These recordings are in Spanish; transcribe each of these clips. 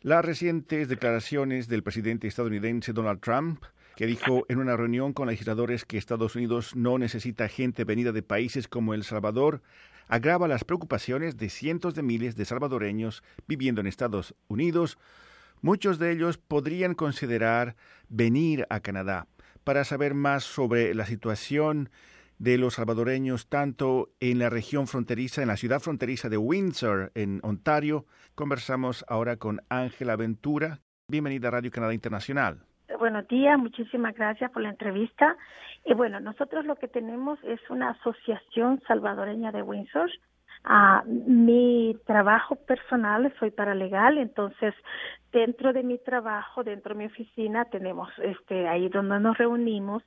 Las recientes declaraciones del presidente estadounidense Donald Trump, que dijo en una reunión con legisladores que Estados Unidos no necesita gente venida de países como El Salvador, agrava las preocupaciones de cientos de miles de salvadoreños viviendo en Estados Unidos. Muchos de ellos podrían considerar venir a Canadá. Para saber más sobre la situación de los salvadoreños tanto en la región fronteriza, en la ciudad fronteriza de Windsor, en Ontario. Conversamos ahora con Ángela Ventura. Bienvenida a Radio Canadá Internacional. Buenos días, muchísimas gracias por la entrevista. Y bueno, nosotros lo que tenemos es una asociación salvadoreña de Windsor. Ah, mi trabajo personal, soy paralegal, entonces dentro de mi trabajo, dentro de mi oficina, tenemos este ahí donde nos reunimos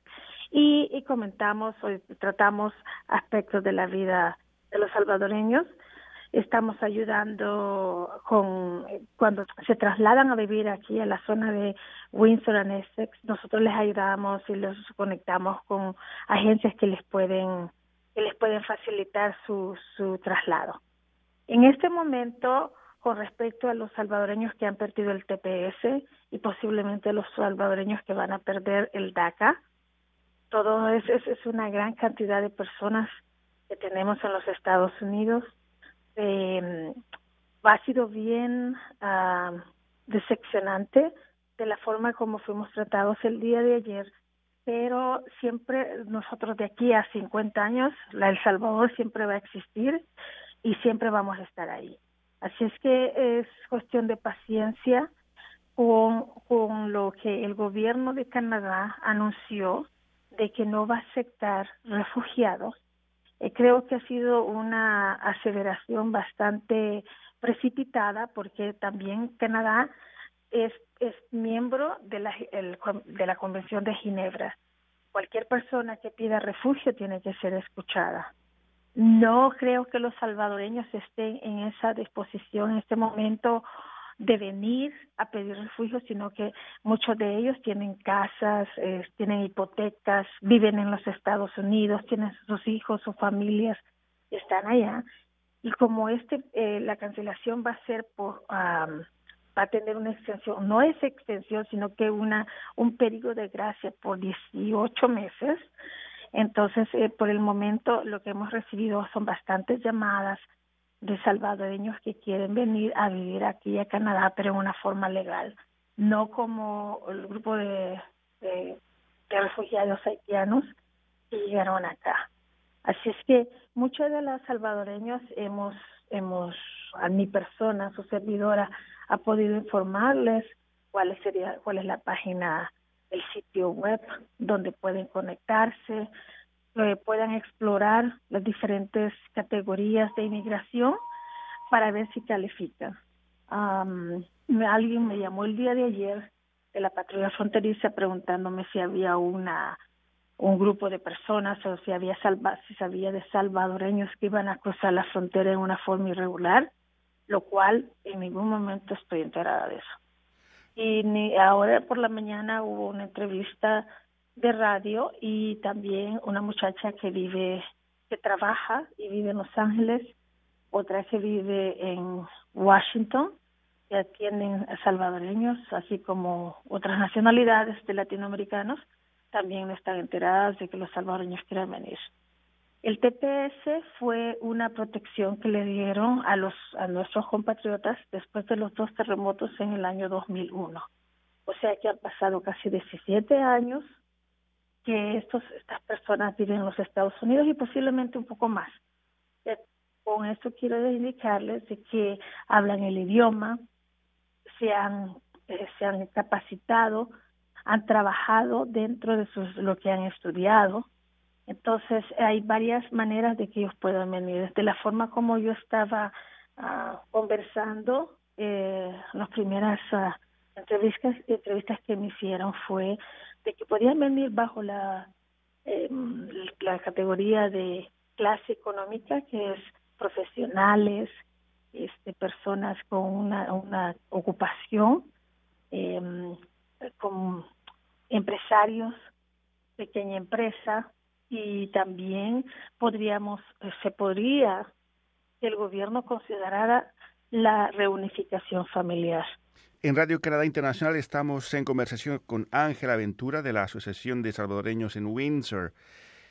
y, comentamos o tratamos aspectos de la vida de los salvadoreños. Estamos ayudando con cuando se trasladan a vivir aquí a la zona de Windsor and Essex, nosotros les ayudamos y los conectamos con agencias que les pueden que les pueden facilitar su, su traslado. En este momento, con respecto a los salvadoreños que han perdido el TPS y posiblemente los salvadoreños que van a perder el DACA, todo es, es, una gran cantidad de personas que tenemos en los Estados Unidos. Eh, ha sido bien uh, decepcionante de la forma como fuimos tratados el día de ayer, pero siempre nosotros de aquí a 50 años, la El Salvador siempre va a existir y siempre vamos a estar ahí. Así es que es cuestión de paciencia con, con lo que el gobierno de Canadá anunció de que no va a aceptar refugiados, eh, creo que ha sido una aseveración bastante precipitada porque también Canadá es, es miembro de la, de la Convención de Ginebra. Cualquier persona que pida refugio tiene que ser escuchada. No creo que los salvadoreños estén en esa disposición en este momento de venir a pedir refugio, sino que muchos de ellos tienen casas, tienen hipotecas, viven en los Estados Unidos, tienen sus hijos, sus familias, están allá. Y como este, eh, la cancelación va a ser por, va a tener una extensión, no es extensión, sino que una un periodo de gracia por 18 meses. Entonces, eh, por el momento, lo que hemos recibido son bastantes llamadas de salvadoreños que quieren venir a vivir aquí a Canadá, pero en una forma legal, no como el grupo de, de, refugiados haitianos que llegaron acá. Así es que muchos de los salvadoreños hemos, hemos, a mi persona, su servidora, ha podido informarles cuál sería, cuál es la página, el sitio web donde pueden conectarse, que puedan explorar las diferentes categorías de inmigración para ver si califican. alguien me llamó el día de ayer de la patrulla fronteriza preguntándome si había una un grupo de personas o si había salva, si sabía de salvadoreños que iban a cruzar la frontera en una forma irregular, lo cual en ningún momento estoy enterada de eso. Y ni ahora por la mañana hubo una entrevista de radio y también una muchacha que vive, que trabaja y vive en Los Ángeles, otra que vive en Washington, que atienden salvadoreños, así como otras nacionalidades de latinoamericanos, también están enteradas de que los salvadoreños quieren venir. El TPS fue una protección que le dieron a los a nuestros compatriotas después de los dos terremotos en el año 2001. O sea que han pasado casi 17 años que estos, estas personas viven en los Estados Unidos y posiblemente un poco más. Eh, con esto quiero indicarles de que hablan el idioma, se han, eh, se han capacitado, han trabajado dentro de sus, lo que han estudiado. Entonces hay varias maneras de que ellos puedan venir. Desde la forma como yo estaba ah, conversando, eh, las primeras ah, entrevistas, entrevistas que me hicieron fue de que podían venir bajo la, eh, la categoría de clase económica, que es profesionales, este, personas con una, una ocupación, eh, con empresarios, pequeña empresa, y también podríamos, se podría que el gobierno considerara la reunificación familiar. En Radio Canadá Internacional estamos en conversación con Ángela Ventura de la Asociación de Salvadoreños en Windsor.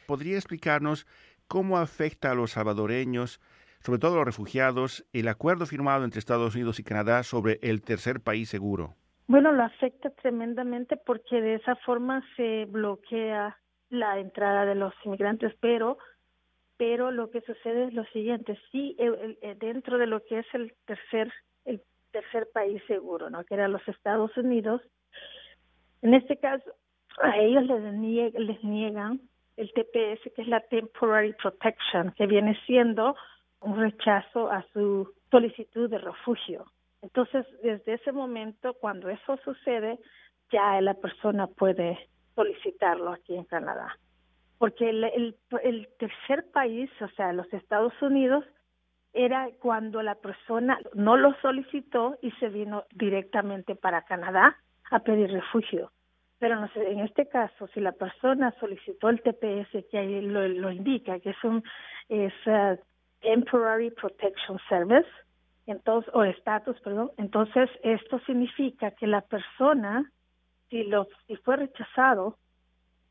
¿Podría explicarnos cómo afecta a los salvadoreños, sobre todo a los refugiados, el acuerdo firmado entre Estados Unidos y Canadá sobre el tercer país seguro? Bueno, lo afecta tremendamente porque de esa forma se bloquea la entrada de los inmigrantes, pero pero lo que sucede es lo siguiente, sí, dentro de lo que es el tercer el tercer país seguro, ¿no? Que era los Estados Unidos. En este caso, a ellos les, les niegan el TPS, que es la Temporary Protection, que viene siendo un rechazo a su solicitud de refugio. Entonces, desde ese momento, cuando eso sucede, ya la persona puede solicitarlo aquí en Canadá. Porque el, el, el tercer país, o sea, los Estados Unidos, era cuando la persona no lo solicitó y se vino directamente para Canadá a pedir refugio. Pero no sé, en este caso, si la persona solicitó el TPS, que ahí lo, lo indica, que es un es, uh, Temporary Protection Service, entonces, o estatus, perdón, entonces esto significa que la persona, si, lo, si fue rechazado,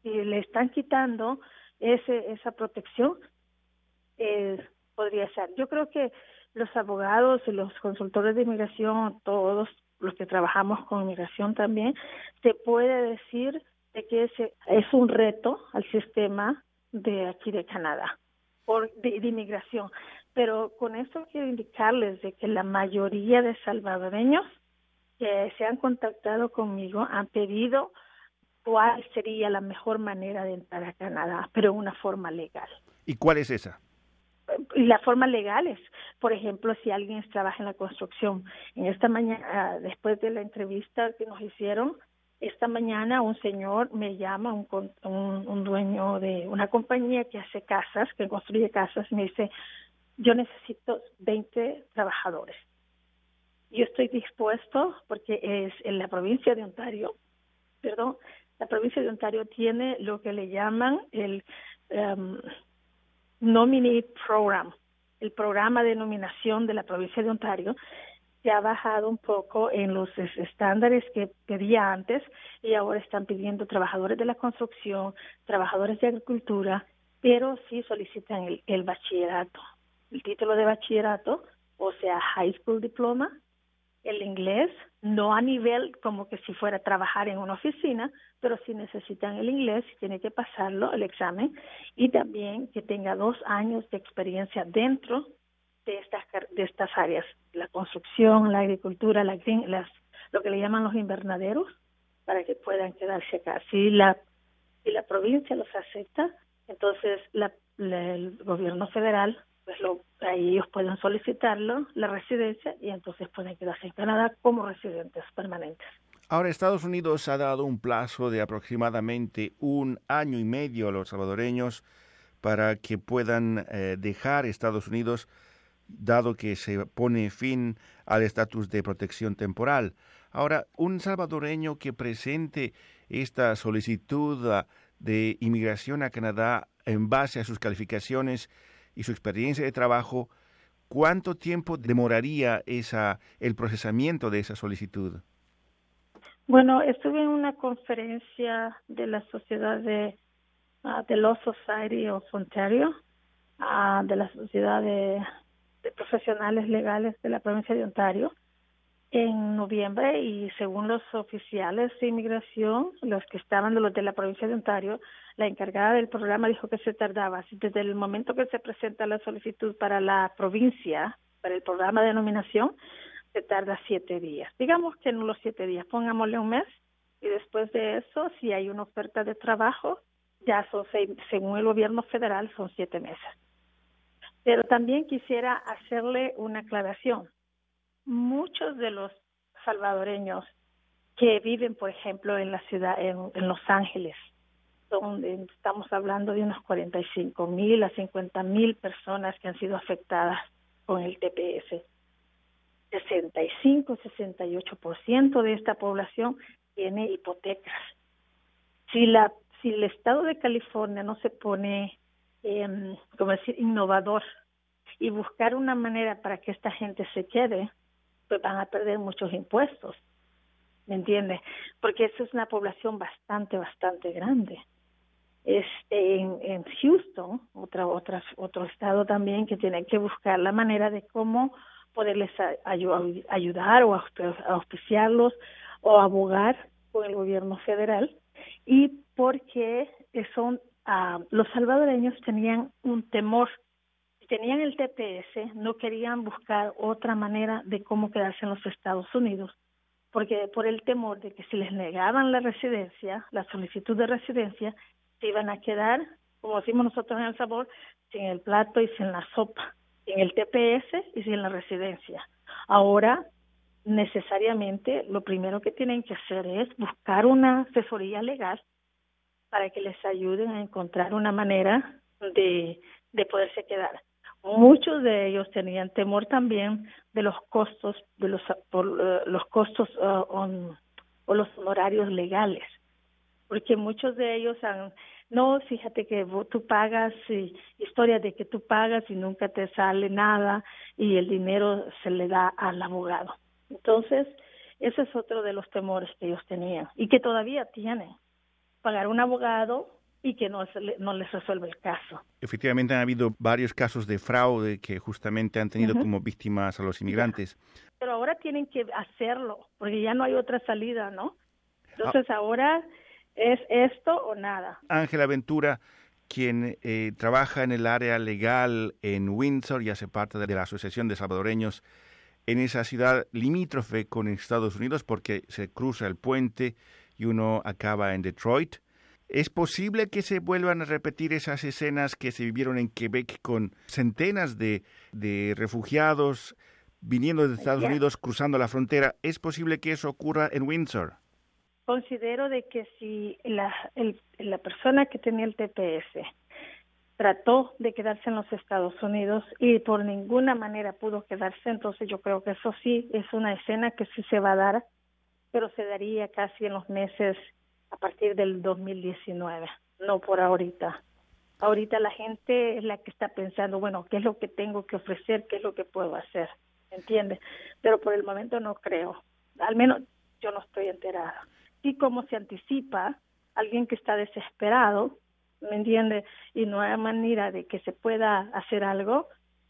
si le están quitando ese, esa protección, eh, podría ser. Yo creo que los abogados y los consultores de inmigración, todos los que trabajamos con inmigración también, se puede decir de que ese es un reto al sistema de aquí de Canadá por de, inmigración. Pero con esto quiero indicarles de que la mayoría de salvadoreños que se han contactado conmigo han pedido cuál sería la mejor manera de entrar a Canadá, pero en una forma legal. ¿Y cuál es esa? Y la forma legal es, por ejemplo, si alguien trabaja en la construcción. En esta mañana, ah, después de la entrevista que nos hicieron, esta mañana un señor me llama, un, un, un dueño de una compañía que hace casas, que construye casas, me dice, yo necesito 20 trabajadores. Yo estoy dispuesto, porque es en la provincia de Ontario, perdón, la provincia de Ontario tiene lo que le llaman el um, Nominee Program, el programa de nominación de la provincia de Ontario, se ha bajado un poco en los estándares que pedía antes y ahora están pidiendo trabajadores de la construcción, trabajadores de agricultura, pero sí solicitan el, el bachillerato, el título de bachillerato, o sea, high school diploma, el inglés, no a nivel como que si fuera a trabajar en una oficina, pero si necesitan el inglés, tiene que pasarlo, el examen, y también que tenga dos años de experiencia dentro de estas, de estas áreas, la construcción, la agricultura, la las, lo que le llaman los invernaderos, para que puedan quedarse acá. Si la, si la provincia los acepta, entonces la, el gobierno federal pues lo, ahí ellos pueden solicitarlo, la residencia, y entonces pueden quedarse en Canadá como residentes permanentes. Ahora, Estados Unidos ha dado un plazo de aproximadamente un año y medio a los salvadoreños para que puedan eh, dejar Estados Unidos, dado que se pone fin al estatus de protección temporal. Ahora, un salvadoreño que presente esta solicitud ah, de inmigración a Canadá en base a sus calificaciones y su experiencia de trabajo, ¿cuánto tiempo demoraría esa, el procesamiento de esa solicitud? Bueno, estuve en una conferencia de la Sociedad de, uh, de Law Society of Ontario, uh, de la Sociedad de, Profesionales Legales de la provincia de Ontario, en noviembre y según los oficiales de inmigración, los que estaban de los de la provincia de Ontario, la encargada del programa dijo que se tardaba desde el momento que se presenta la solicitud para la provincia, para el programa de nominación, se tarda siete días. Digamos que en los siete días, pongámosle un mes y después de eso, si hay una oferta de trabajo, ya son seis, según el gobierno federal, son siete meses. Pero también quisiera hacerle una aclaración. Muchos de los salvadoreños que viven, por ejemplo, en la ciudad, en Los Ángeles, donde estamos hablando de unos 45 mil a 50 mil personas que han sido afectadas con el TPS 65-68% de esta población tiene hipotecas. Si la si el estado de California no se pone eh, como decir innovador y buscar una manera para que esta gente se quede, pues van a perder muchos impuestos. ¿me entiendes? Porque eso es una población bastante, bastante grande. Este, en, Houston, otra, otra, otro estado también que tiene que buscar la manera de cómo poderles ayudar o auspiciarlos o abogar con el gobierno federal. Y porque son uh, los salvadoreños tenían un temor tenían el TPS no querían buscar otra manera de cómo quedarse en los Estados Unidos porque por el temor de que si les negaban la residencia la solicitud de residencia se iban a quedar como decimos nosotros en El Sabor sin el plato y sin la sopa sin el TPS y sin la residencia ahora necesariamente lo primero que tienen que hacer es buscar una asesoría legal para que les ayuden a encontrar una manera de, de poderse quedar. Muchos de ellos tenían temor también de los costos, de los, por, uh, los costos on, o los honorarios legales, porque muchos de ellos han, no, fíjate que tú pagas, y, historia de que tú pagas y nunca te sale nada y el dinero se le da al abogado. Entonces, ese es otro de los temores que ellos tenían y que todavía tienen. Pagar un abogado y que no, no les resuelve el caso. Efectivamente, han habido varios casos de fraude que justamente han tenido como víctimas a los inmigrantes. Pero ahora tienen que hacerlo, porque ya no hay otra salida, ¿no? Entonces ah. ahora es esto o nada. Ángela Ventura, quien eh, trabaja en el área legal en Windsor y hace parte de la Asociación de Salvadoreños en esa ciudad limítrofe con Estados Unidos porque se cruza el puente y uno acaba en Detroit. ¿Es posible que se vuelvan a repetir esas escenas que se vivieron en Quebec con centenas de, de refugiados viniendo de Estados Unidos cruzando la frontera? ¿Es posible que eso ocurra en Windsor? Considero de que si la, la persona que tenía el TPS trató de quedarse en los Estados Unidos y por ninguna manera pudo quedarse, entonces yo creo que eso sí es una escena que sí se va a dar, pero se daría casi en los meses a partir del 2019, no por ahorita. Ahorita la gente es la que está pensando, bueno, ¿qué es lo que tengo que ofrecer? ¿Qué es lo que puedo hacer? ¿Entiendes? Pero por el momento no creo. Al menos yo no estoy enterada. Y como se anticipa, alguien que está desesperado ¿me entiende? Y no hay manera de que se pueda hacer algo,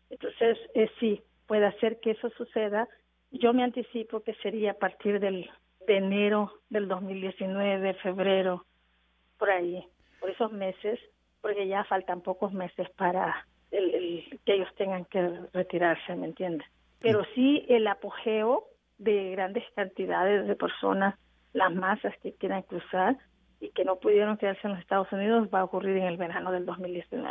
entonces eh, sí, puede hacer que eso suceda. Yo me anticipo que sería a partir del, de enero del 2019, febrero, por ahí, por esos meses, porque ya faltan pocos meses para el, que ellos tengan que retirarse, ¿me entiende? Pero sí el apogeo de grandes cantidades de personas, las masas que quieran cruzar, y que no pudieron quedarse en los Estados Unidos va a ocurrir en el verano del 2019.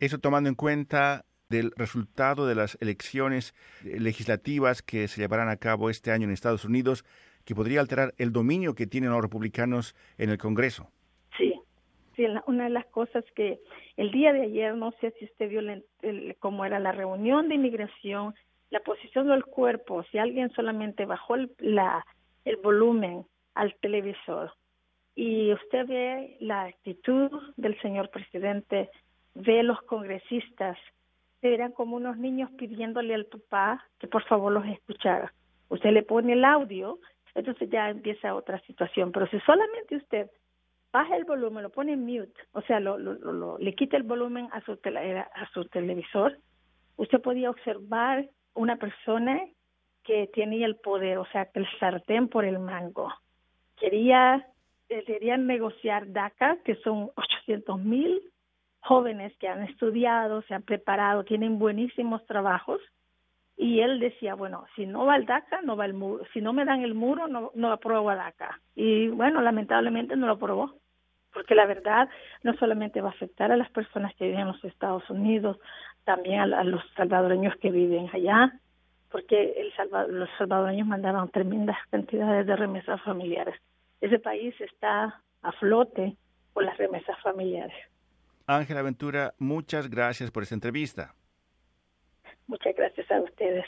Eso tomando en cuenta del resultado de las elecciones legislativas que se llevarán a cabo este año en Estados Unidos, que podría alterar el dominio que tienen los republicanos en el Congreso. Sí, sí una de las cosas que el día de ayer, no sé si usted vio cómo era la reunión de inmigración, la posición del cuerpo, si alguien solamente bajó el, la, el volumen al televisor y usted ve la actitud del señor presidente, ve los congresistas, se verán como unos niños pidiéndole al papá que por favor los escuchara. Usted le pone el audio, entonces ya empieza otra situación. Pero si solamente usted baja el volumen, lo pone en mute, o sea, lo, lo, le quita el volumen a su, tele, a su televisor, usted podía observar una persona que tenía el poder, o sea, que el sartén por el mango. Quería deberían negociar DACA, que son 800 mil jóvenes que han estudiado, se han preparado, tienen buenísimos trabajos. Y él decía, bueno, si no va el DACA, no va el muro. Si no me dan el muro, no, no apruebo a DACA. Y bueno, lamentablemente no lo aprobó. Porque la verdad no solamente va a afectar a las personas que viven en los Estados Unidos, también a, los salvadoreños que viven allá, porque el los salvadoreños mandaban tremendas cantidades de remesas familiares ese país está a flote por las remesas familiares. Ángela Ventura, muchas gracias por esta entrevista. Muchas gracias a ustedes.